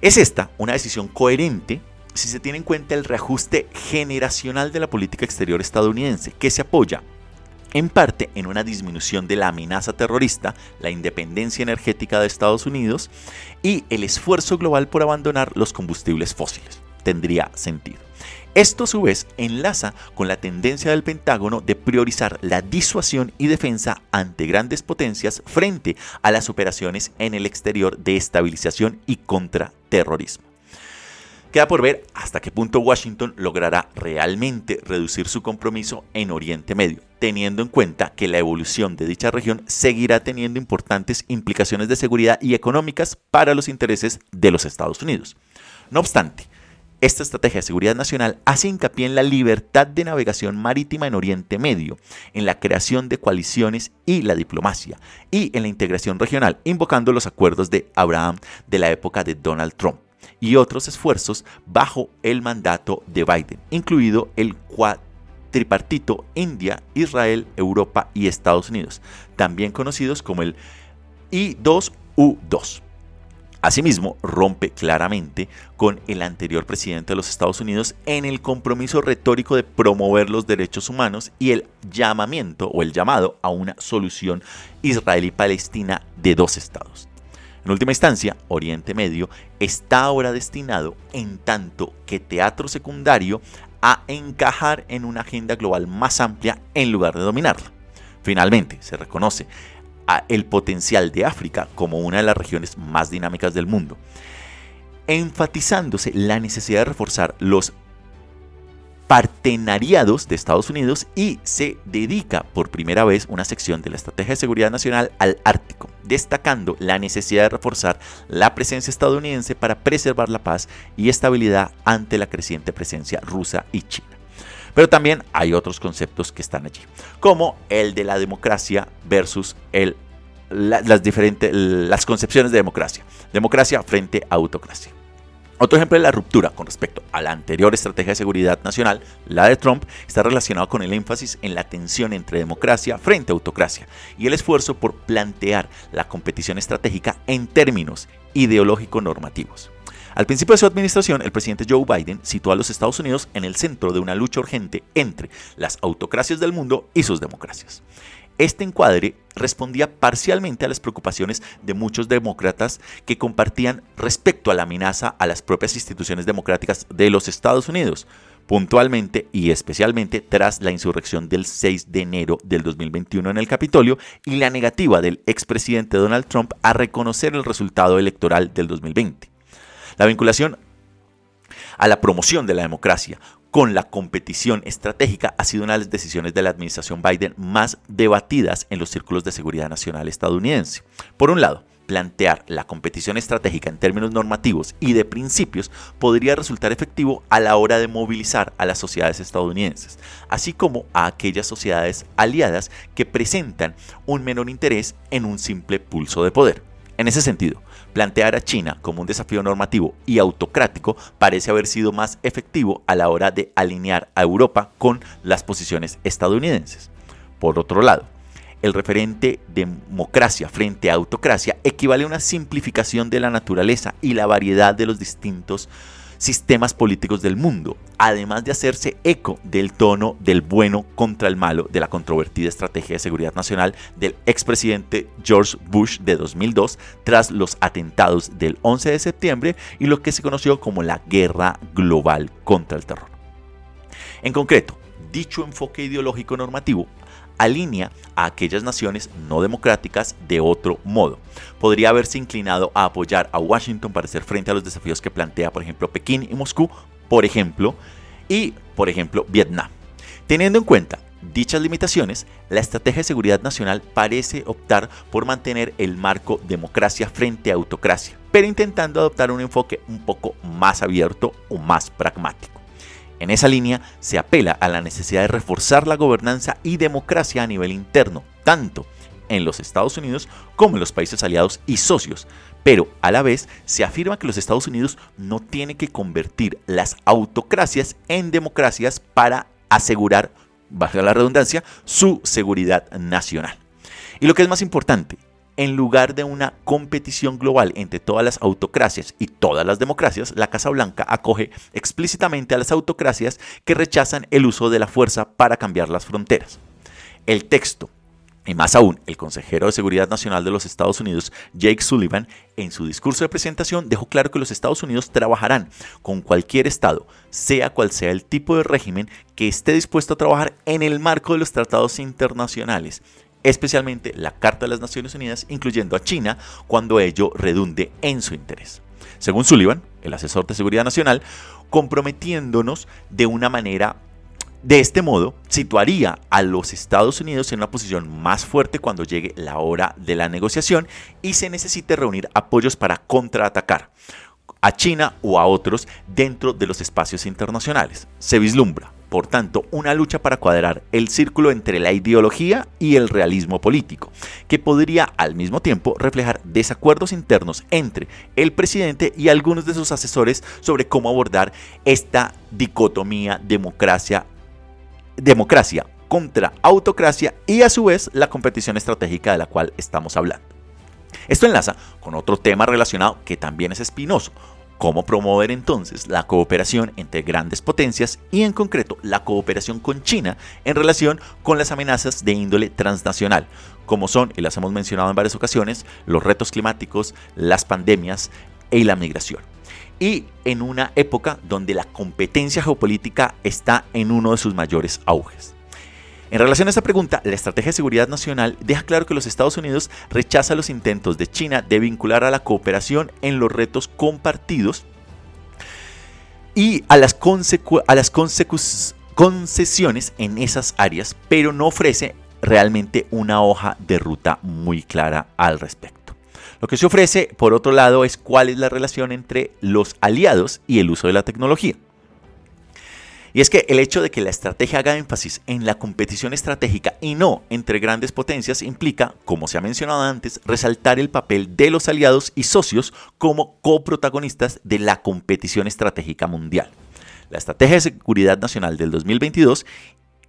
Es esta una decisión coherente si se tiene en cuenta el reajuste generacional de la política exterior estadounidense, que se apoya en parte en una disminución de la amenaza terrorista, la independencia energética de Estados Unidos y el esfuerzo global por abandonar los combustibles fósiles. Tendría sentido. Esto a su vez enlaza con la tendencia del Pentágono de priorizar la disuasión y defensa ante grandes potencias frente a las operaciones en el exterior de estabilización y contraterrorismo. Queda por ver hasta qué punto Washington logrará realmente reducir su compromiso en Oriente Medio, teniendo en cuenta que la evolución de dicha región seguirá teniendo importantes implicaciones de seguridad y económicas para los intereses de los Estados Unidos. No obstante, esta estrategia de seguridad nacional hace hincapié en la libertad de navegación marítima en Oriente Medio, en la creación de coaliciones y la diplomacia, y en la integración regional, invocando los acuerdos de Abraham de la época de Donald Trump y otros esfuerzos bajo el mandato de Biden, incluido el tripartito India, Israel, Europa y Estados Unidos, también conocidos como el I2U2. Asimismo, rompe claramente con el anterior presidente de los Estados Unidos en el compromiso retórico de promover los derechos humanos y el llamamiento o el llamado a una solución israelí-palestina de dos estados. En última instancia, Oriente Medio está ahora destinado, en tanto que teatro secundario, a encajar en una agenda global más amplia en lugar de dominarla. Finalmente, se reconoce el potencial de África como una de las regiones más dinámicas del mundo, enfatizándose la necesidad de reforzar los partenariados de Estados Unidos y se dedica por primera vez una sección de la Estrategia de Seguridad Nacional al Ártico, destacando la necesidad de reforzar la presencia estadounidense para preservar la paz y estabilidad ante la creciente presencia rusa y china. Pero también hay otros conceptos que están allí, como el de la democracia versus el, las diferentes las concepciones de democracia. Democracia frente a autocracia. Otro ejemplo de la ruptura con respecto a la anterior estrategia de seguridad nacional, la de Trump, está relacionado con el énfasis en la tensión entre democracia frente a autocracia y el esfuerzo por plantear la competición estratégica en términos ideológico-normativos. Al principio de su administración, el presidente Joe Biden situó a los Estados Unidos en el centro de una lucha urgente entre las autocracias del mundo y sus democracias. Este encuadre respondía parcialmente a las preocupaciones de muchos demócratas que compartían respecto a la amenaza a las propias instituciones democráticas de los Estados Unidos, puntualmente y especialmente tras la insurrección del 6 de enero del 2021 en el Capitolio y la negativa del expresidente Donald Trump a reconocer el resultado electoral del 2020. La vinculación a la promoción de la democracia con la competición estratégica ha sido una de las decisiones de la administración Biden más debatidas en los círculos de seguridad nacional estadounidense. Por un lado, plantear la competición estratégica en términos normativos y de principios podría resultar efectivo a la hora de movilizar a las sociedades estadounidenses, así como a aquellas sociedades aliadas que presentan un menor interés en un simple pulso de poder. En ese sentido, plantear a China como un desafío normativo y autocrático parece haber sido más efectivo a la hora de alinear a Europa con las posiciones estadounidenses. Por otro lado, el referente democracia frente a autocracia equivale a una simplificación de la naturaleza y la variedad de los distintos sistemas políticos del mundo, además de hacerse eco del tono del bueno contra el malo de la controvertida estrategia de seguridad nacional del expresidente George Bush de 2002 tras los atentados del 11 de septiembre y lo que se conoció como la guerra global contra el terror. En concreto, dicho enfoque ideológico normativo alinea a aquellas naciones no democráticas de otro modo. Podría haberse inclinado a apoyar a Washington para hacer frente a los desafíos que plantea, por ejemplo, Pekín y Moscú, por ejemplo, y, por ejemplo, Vietnam. Teniendo en cuenta dichas limitaciones, la estrategia de seguridad nacional parece optar por mantener el marco democracia frente a autocracia, pero intentando adoptar un enfoque un poco más abierto o más pragmático. En esa línea se apela a la necesidad de reforzar la gobernanza y democracia a nivel interno, tanto en los Estados Unidos como en los países aliados y socios. Pero a la vez se afirma que los Estados Unidos no tiene que convertir las autocracias en democracias para asegurar, bajo la redundancia, su seguridad nacional. Y lo que es más importante, en lugar de una competición global entre todas las autocracias y todas las democracias, la Casa Blanca acoge explícitamente a las autocracias que rechazan el uso de la fuerza para cambiar las fronteras. El texto y más aún, el consejero de Seguridad Nacional de los Estados Unidos, Jake Sullivan, en su discurso de presentación dejó claro que los Estados Unidos trabajarán con cualquier Estado, sea cual sea el tipo de régimen, que esté dispuesto a trabajar en el marco de los tratados internacionales especialmente la Carta de las Naciones Unidas, incluyendo a China, cuando ello redunde en su interés. Según Sullivan, el asesor de seguridad nacional, comprometiéndonos de una manera de este modo, situaría a los Estados Unidos en una posición más fuerte cuando llegue la hora de la negociación y se necesite reunir apoyos para contraatacar a China o a otros dentro de los espacios internacionales. Se vislumbra por tanto, una lucha para cuadrar el círculo entre la ideología y el realismo político, que podría al mismo tiempo reflejar desacuerdos internos entre el presidente y algunos de sus asesores sobre cómo abordar esta dicotomía democracia democracia contra autocracia y a su vez la competición estratégica de la cual estamos hablando. Esto enlaza con otro tema relacionado que también es espinoso, ¿Cómo promover entonces la cooperación entre grandes potencias y en concreto la cooperación con China en relación con las amenazas de índole transnacional, como son, y las hemos mencionado en varias ocasiones, los retos climáticos, las pandemias y la migración? Y en una época donde la competencia geopolítica está en uno de sus mayores auges. En relación a esta pregunta, la Estrategia de Seguridad Nacional deja claro que los Estados Unidos rechaza los intentos de China de vincular a la cooperación en los retos compartidos y a las, a las concesiones en esas áreas, pero no ofrece realmente una hoja de ruta muy clara al respecto. Lo que se ofrece, por otro lado, es cuál es la relación entre los aliados y el uso de la tecnología. Y es que el hecho de que la estrategia haga énfasis en la competición estratégica y no entre grandes potencias implica, como se ha mencionado antes, resaltar el papel de los aliados y socios como coprotagonistas de la competición estratégica mundial. La Estrategia de Seguridad Nacional del 2022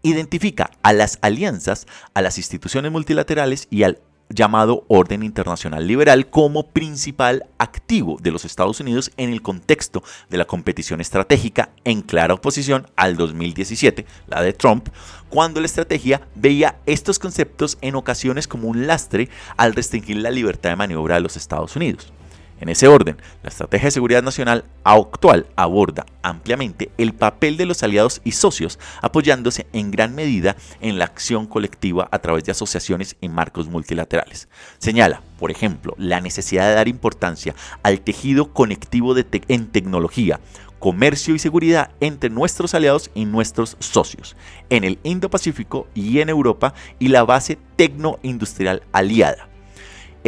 identifica a las alianzas, a las instituciones multilaterales y al llamado orden internacional liberal como principal activo de los Estados Unidos en el contexto de la competición estratégica en clara oposición al 2017, la de Trump, cuando la estrategia veía estos conceptos en ocasiones como un lastre al restringir la libertad de maniobra de los Estados Unidos. En ese orden, la Estrategia de Seguridad Nacional actual aborda ampliamente el papel de los aliados y socios, apoyándose en gran medida en la acción colectiva a través de asociaciones y marcos multilaterales. Señala, por ejemplo, la necesidad de dar importancia al tejido conectivo en tecnología, comercio y seguridad entre nuestros aliados y nuestros socios, en el Indo-Pacífico y en Europa, y la base tecnoindustrial aliada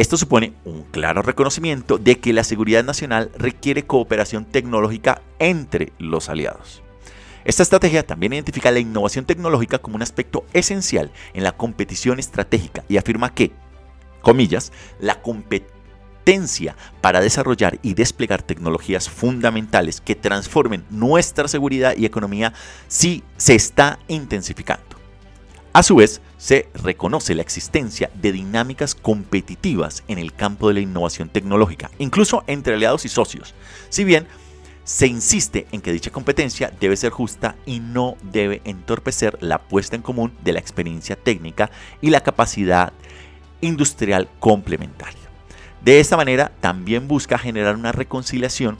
esto supone un claro reconocimiento de que la seguridad nacional requiere cooperación tecnológica entre los aliados. Esta estrategia también identifica la innovación tecnológica como un aspecto esencial en la competición estratégica y afirma que, comillas, la competencia para desarrollar y desplegar tecnologías fundamentales que transformen nuestra seguridad y economía sí se está intensificando. A su vez, se reconoce la existencia de dinámicas competitivas en el campo de la innovación tecnológica, incluso entre aliados y socios, si bien se insiste en que dicha competencia debe ser justa y no debe entorpecer la puesta en común de la experiencia técnica y la capacidad industrial complementaria. De esta manera también busca generar una reconciliación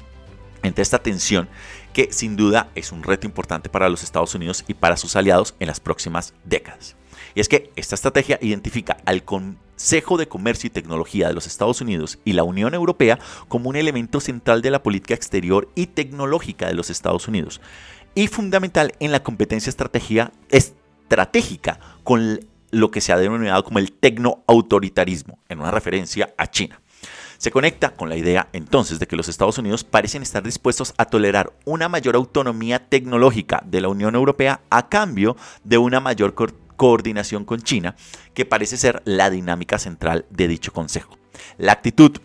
entre esta tensión que sin duda es un reto importante para los Estados Unidos y para sus aliados en las próximas décadas. Y es que esta estrategia identifica al Consejo de Comercio y Tecnología de los Estados Unidos y la Unión Europea como un elemento central de la política exterior y tecnológica de los Estados Unidos y fundamental en la competencia estratégica con lo que se ha denominado como el tecnoautoritarismo, en una referencia a China. Se conecta con la idea entonces de que los Estados Unidos parecen estar dispuestos a tolerar una mayor autonomía tecnológica de la Unión Europea a cambio de una mayor coordinación con China, que parece ser la dinámica central de dicho Consejo. La actitud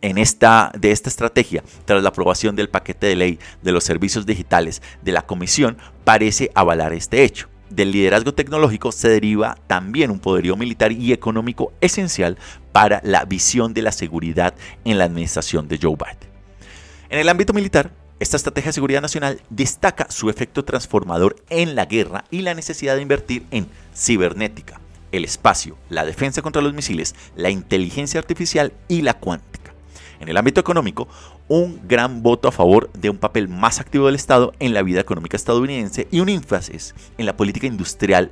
en esta, de esta estrategia, tras la aprobación del paquete de ley de los servicios digitales de la Comisión, parece avalar este hecho del liderazgo tecnológico se deriva también un poderío militar y económico esencial para la visión de la seguridad en la administración de Joe Biden. En el ámbito militar, esta estrategia de seguridad nacional destaca su efecto transformador en la guerra y la necesidad de invertir en cibernética, el espacio, la defensa contra los misiles, la inteligencia artificial y la cuántica en el ámbito económico, un gran voto a favor de un papel más activo del Estado en la vida económica estadounidense y un énfasis en la política industrial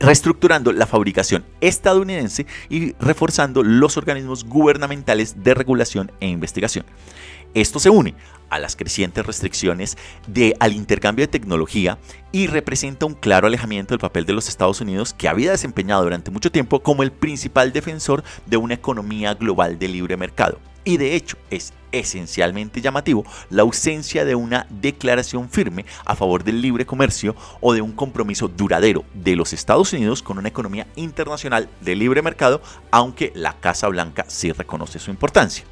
reestructurando la fabricación estadounidense y reforzando los organismos gubernamentales de regulación e investigación. Esto se une a las crecientes restricciones de, al intercambio de tecnología y representa un claro alejamiento del papel de los Estados Unidos que había desempeñado durante mucho tiempo como el principal defensor de una economía global de libre mercado. Y de hecho es esencialmente llamativo la ausencia de una declaración firme a favor del libre comercio o de un compromiso duradero de los Estados Unidos con una economía internacional de libre mercado, aunque la Casa Blanca sí reconoce su importancia.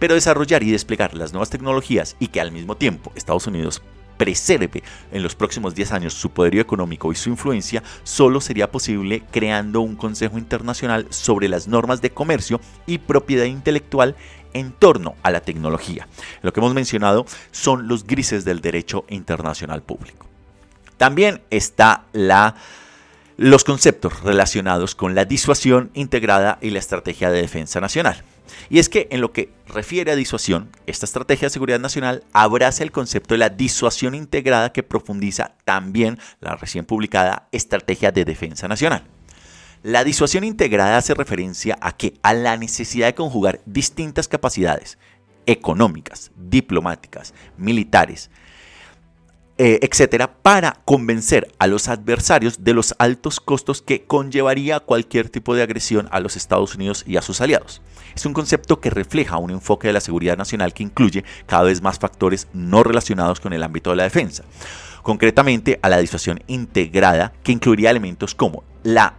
Pero desarrollar y desplegar las nuevas tecnologías y que al mismo tiempo Estados Unidos preserve en los próximos 10 años su poderío económico y su influencia, solo sería posible creando un Consejo Internacional sobre las normas de comercio y propiedad intelectual en torno a la tecnología. Lo que hemos mencionado son los grises del derecho internacional público. También está la los conceptos relacionados con la disuasión integrada y la estrategia de defensa nacional. Y es que en lo que refiere a disuasión, esta estrategia de seguridad nacional abraza el concepto de la disuasión integrada que profundiza también la recién publicada Estrategia de Defensa Nacional. La disuasión integrada hace referencia a que a la necesidad de conjugar distintas capacidades económicas, diplomáticas, militares, eh, etcétera, para convencer a los adversarios de los altos costos que conllevaría cualquier tipo de agresión a los Estados Unidos y a sus aliados. Es un concepto que refleja un enfoque de la seguridad nacional que incluye cada vez más factores no relacionados con el ámbito de la defensa. Concretamente a la disuasión integrada que incluiría elementos como la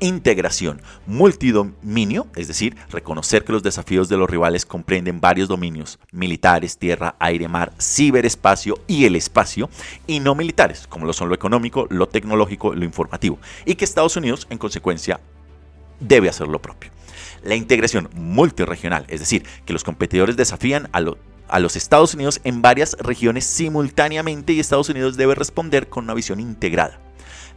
integración multidominio, es decir, reconocer que los desafíos de los rivales comprenden varios dominios, militares, tierra, aire, mar, ciberespacio y el espacio, y no militares, como lo son lo económico, lo tecnológico, lo informativo, y que Estados Unidos, en consecuencia, debe hacer lo propio. La integración multiregional, es decir, que los competidores desafían a, a los Estados Unidos en varias regiones simultáneamente y Estados Unidos debe responder con una visión integrada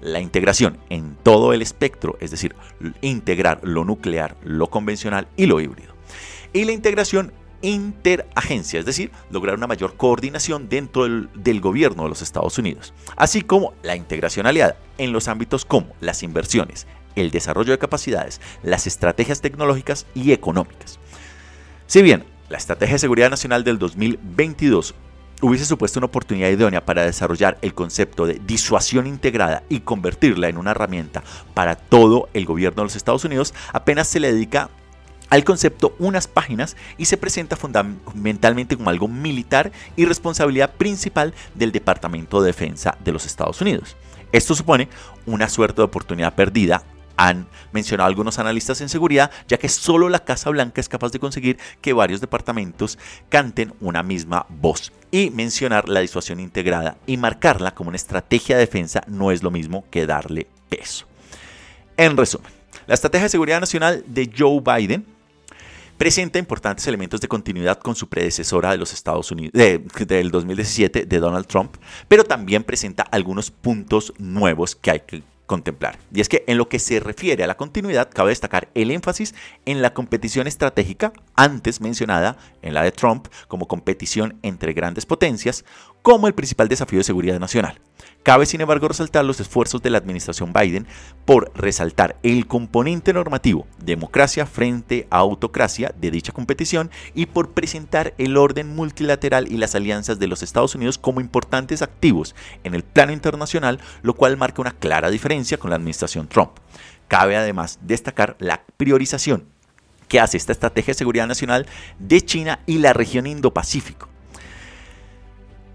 la integración en todo el espectro, es decir, integrar lo nuclear, lo convencional y lo híbrido. Y la integración interagencia, es decir, lograr una mayor coordinación dentro del, gobierno de los Estados Unidos, así como la integración aliada en los ámbitos como las inversiones, el desarrollo de capacidades, las estrategias tecnológicas y económicas. Si bien la Estrategia de Seguridad Nacional del 2022 hubiese supuesto una oportunidad idónea para desarrollar el concepto de disuasión integrada y convertirla en una herramienta para todo el gobierno de los Estados Unidos, apenas se le dedica al concepto unas páginas y se presenta fundamentalmente como algo militar y responsabilidad principal del Departamento de Defensa de los Estados Unidos. Esto supone una suerte de oportunidad perdida han mencionado algunos analistas en seguridad, ya que solo la Casa Blanca es capaz de conseguir que varios departamentos canten una misma voz. Y mencionar la disuasión integrada y marcarla como una estrategia de defensa no es lo mismo que darle peso. En resumen, la estrategia de seguridad nacional de Joe Biden presenta importantes elementos de continuidad con su predecesora de los Estados Unidos del 2017 de Donald Trump, pero también presenta algunos puntos nuevos que hay que contemplar. Y es que en lo que se refiere a la continuidad, cabe destacar el énfasis en la competición estratégica, antes mencionada en la de Trump como competición entre grandes potencias, como el principal desafío de seguridad nacional. Cabe, sin embargo, resaltar los esfuerzos de la administración Biden por resaltar el componente normativo, democracia frente a autocracia de dicha competición y por presentar el orden multilateral y las alianzas de los Estados Unidos como importantes activos en el plano internacional, lo cual marca una clara diferencia con la administración Trump. Cabe además destacar la priorización que hace esta estrategia de seguridad nacional de China y la región Indo-Pacífico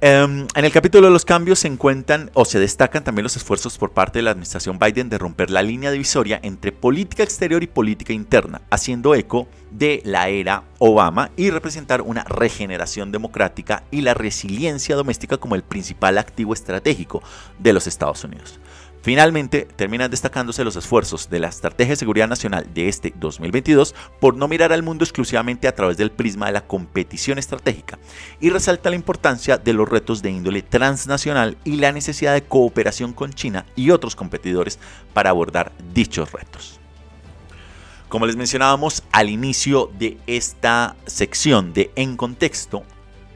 Em, en el capítulo de los cambios se encuentran o se destacan también los esfuerzos por parte de la administración Biden de romper la línea divisoria entre política exterior y política interna, haciendo eco de la era Obama y representar una regeneración democrática y la resiliencia doméstica como el principal activo estratégico de los Estados Unidos. Finalmente, terminan destacándose los esfuerzos de la Estrategia de Seguridad Nacional de este 2022 por no mirar al mundo exclusivamente a través del prisma de la competición estratégica y resalta la importancia de los retos de índole transnacional y la necesidad de cooperación con China y otros competidores para abordar dichos retos. Como les mencionábamos al inicio de esta sección de En Contexto,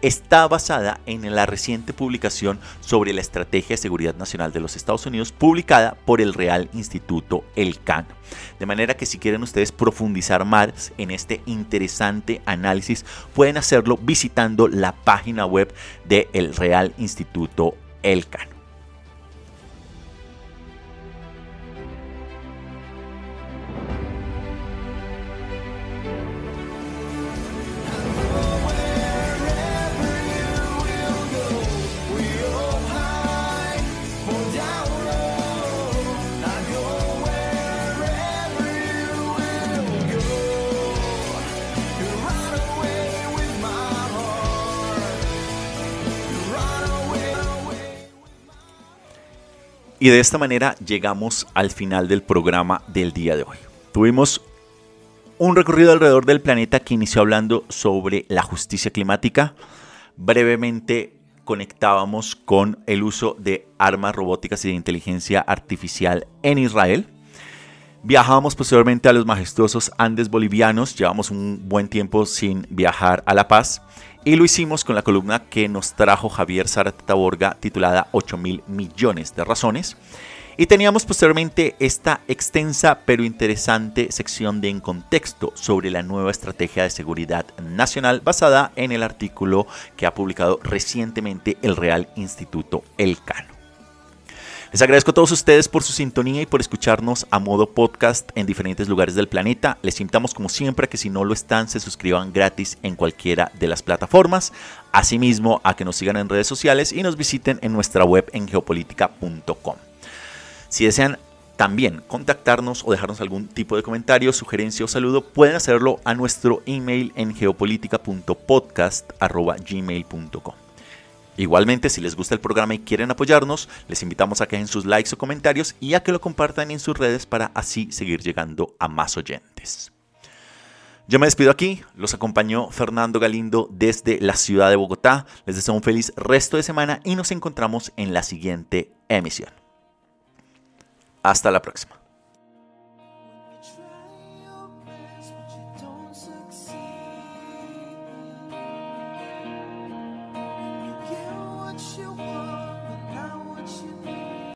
está basada en la reciente publicación sobre la Estrategia de Seguridad Nacional de los Estados Unidos publicada por el Real Instituto Elcano. De manera que si quieren ustedes profundizar más en este interesante análisis, pueden hacerlo visitando la página web del Real Instituto Elcano. Y de esta manera llegamos al final del programa del día de hoy. Tuvimos un recorrido alrededor del planeta que inició hablando sobre la justicia climática. Brevemente conectábamos con el uso de armas robóticas y de inteligencia artificial en Israel. Viajábamos posteriormente a los majestuosos Andes bolivianos, llevamos un buen tiempo sin viajar a La Paz y lo hicimos con la columna que nos trajo Javier Zárate Taborga titulada 8 mil millones de razones. Y teníamos posteriormente esta extensa pero interesante sección de En Contexto sobre la nueva estrategia de seguridad nacional basada en el artículo que ha publicado recientemente el Real Instituto Elcano. Les agradezco a todos ustedes por su sintonía y por escucharnos a modo podcast en diferentes lugares del planeta. Les invitamos como siempre a que si no lo están se suscriban gratis en cualquiera de las plataformas. Asimismo a que nos sigan en redes sociales y nos visiten en nuestra web en geopolítica.com. Si desean también contactarnos o dejarnos algún tipo de comentario, sugerencia o saludo, pueden hacerlo a nuestro email en geopolítica.podcast.gmail.com. Igualmente, si les gusta el programa y quieren apoyarnos, les invitamos a que dejen sus likes o comentarios y a que lo compartan en sus redes para así seguir llegando a más oyentes. Yo me despido aquí, los acompañó Fernando Galindo desde la ciudad de Bogotá. Les deseo un feliz resto de semana y nos encontramos en la siguiente emisión. Hasta la próxima.